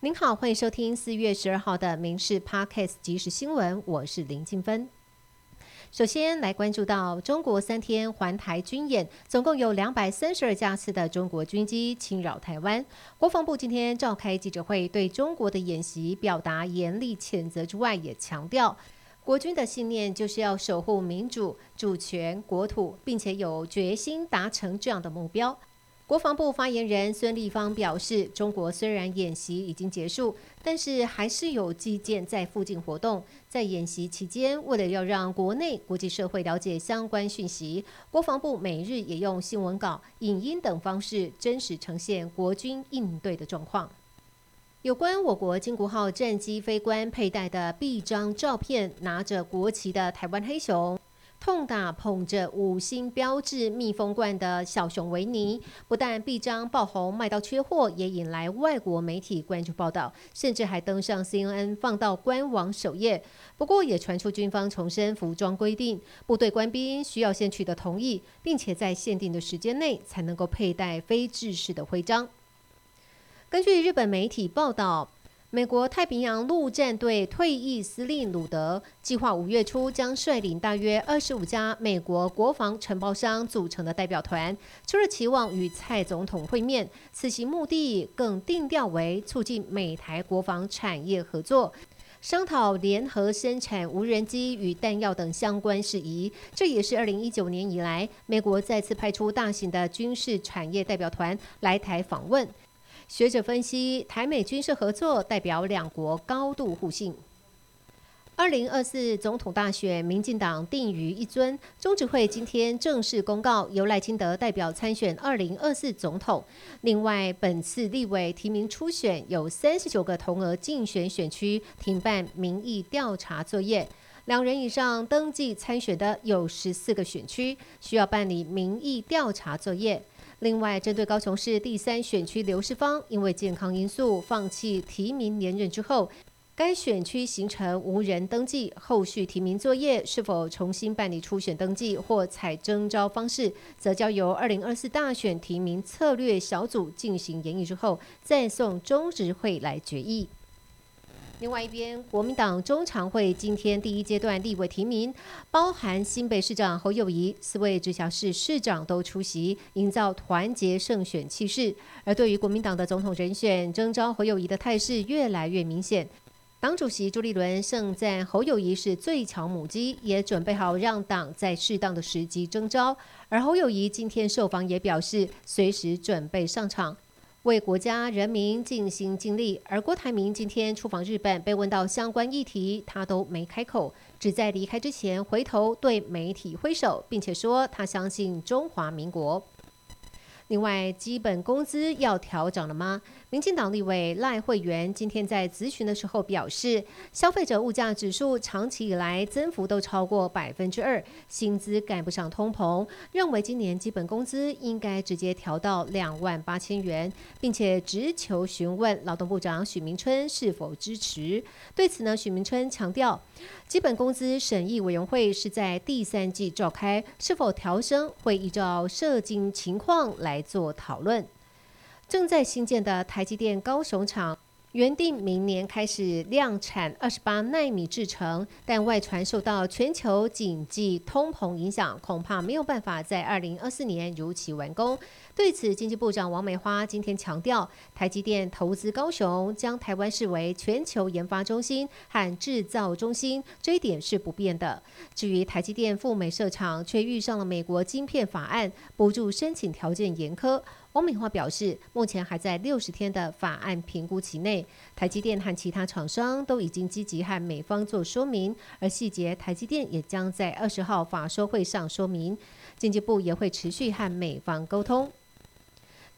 您好，欢迎收听四月十二号的《民事 Podcast 即时新闻》，我是林静芬。首先来关注到中国三天环台军演，总共有两百三十二架次的中国军机侵扰台湾。国防部今天召开记者会，对中国的演习表达严厉谴责之外，也强调国军的信念就是要守护民主、主权、国土，并且有决心达成这样的目标。国防部发言人孙立方表示，中国虽然演习已经结束，但是还是有机舰在附近活动。在演习期间，为了要让国内国际社会了解相关讯息，国防部每日也用新闻稿、影音等方式，真实呈现国军应对的状况。有关我国金国号战机飞官佩戴的臂章照片，拿着国旗的台湾黑熊。痛打捧着五星标志密封罐的小熊维尼，不但臂章爆红卖到缺货，也引来外国媒体关注报道，甚至还登上 CNN 放到官网首页。不过也传出军方重申服装规定，部队官兵需要先取得同意，并且在限定的时间内才能够佩戴非制式的徽章。根据日本媒体报道。美国太平洋陆战队退役司令鲁德计划五月初将率领大约二十五家美国国防承包商组成的代表团，除了期望与蔡总统会面，此行目的更定调为促进美台国防产业合作，商讨联合生产无人机与弹药等相关事宜。这也是二零一九年以来美国再次派出大型的军事产业代表团来台访问。学者分析，台美军事合作代表两国高度互信。二零二四总统大选，民进党定于一尊。中执会今天正式公告，由赖清德代表参选二零二四总统。另外，本次立委提名初选有三十九个同额竞选选区停办民意调查作业，两人以上登记参选的有十四个选区需要办理民意调查作业。另外，针对高雄市第三选区刘世芳因为健康因素放弃提名连任之后，该选区形成无人登记，后续提名作业是否重新办理初选登记或采征招方式，则交由二零二四大选提名策略小组进行研议之后，再送中执会来决议。另外一边，国民党中常会今天第一阶段立委提名，包含新北市长侯友谊，四位直辖市市长都出席，营造团结胜选气势。而对于国民党的总统人选征召侯友谊的态势越来越明显，党主席朱立伦盛赞侯友谊是最强母鸡，也准备好让党在适当的时机征召。而侯友谊今天受访也表示，随时准备上场。为国家人民尽心尽力。而郭台铭今天出访日本，被问到相关议题，他都没开口，只在离开之前回头对媒体挥手，并且说他相信中华民国。另外，基本工资要调整了吗？民进党立委赖慧媛今天在咨询的时候表示，消费者物价指数长期以来增幅都超过百分之二，薪资赶不上通膨，认为今年基本工资应该直接调到两万八千元，并且直求询问劳动部长许明春是否支持。对此呢，许明春强调，基本工资审议委员会是在第三季召开，是否调升会依照社经情况来来做讨论。正在新建的台积电高雄厂，原定明年开始量产二十八纳米制程，但外传受到全球经济通膨影响，恐怕没有办法在二零二四年如期完工。对此，经济部长王美花今天强调，台积电投资高雄，将台湾视为全球研发中心和制造中心，这一点是不变的。至于台积电赴美设厂，却遇上了美国晶片法案补助申请条件严苛。王美华表示，目前还在六十天的法案评估期内，台积电和其他厂商都已经积极和美方做说明，而细节台积电也将在二十号法说会上说明，经济部也会持续和美方沟通。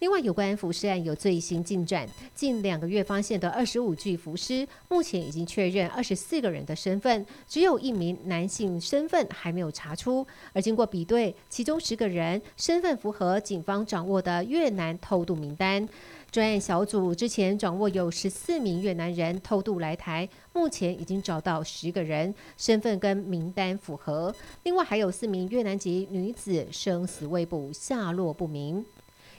另外，有关浮尸案有最新进展。近两个月发现的二十五具浮尸，目前已经确认二十四个人的身份，只有一名男性身份还没有查出。而经过比对，其中十个人身份符合警方掌握的越南偷渡名单。专案小组之前掌握有十四名越南人偷渡来台，目前已经找到十个人身份跟名单符合。另外还有四名越南籍女子生死未卜，下落不明。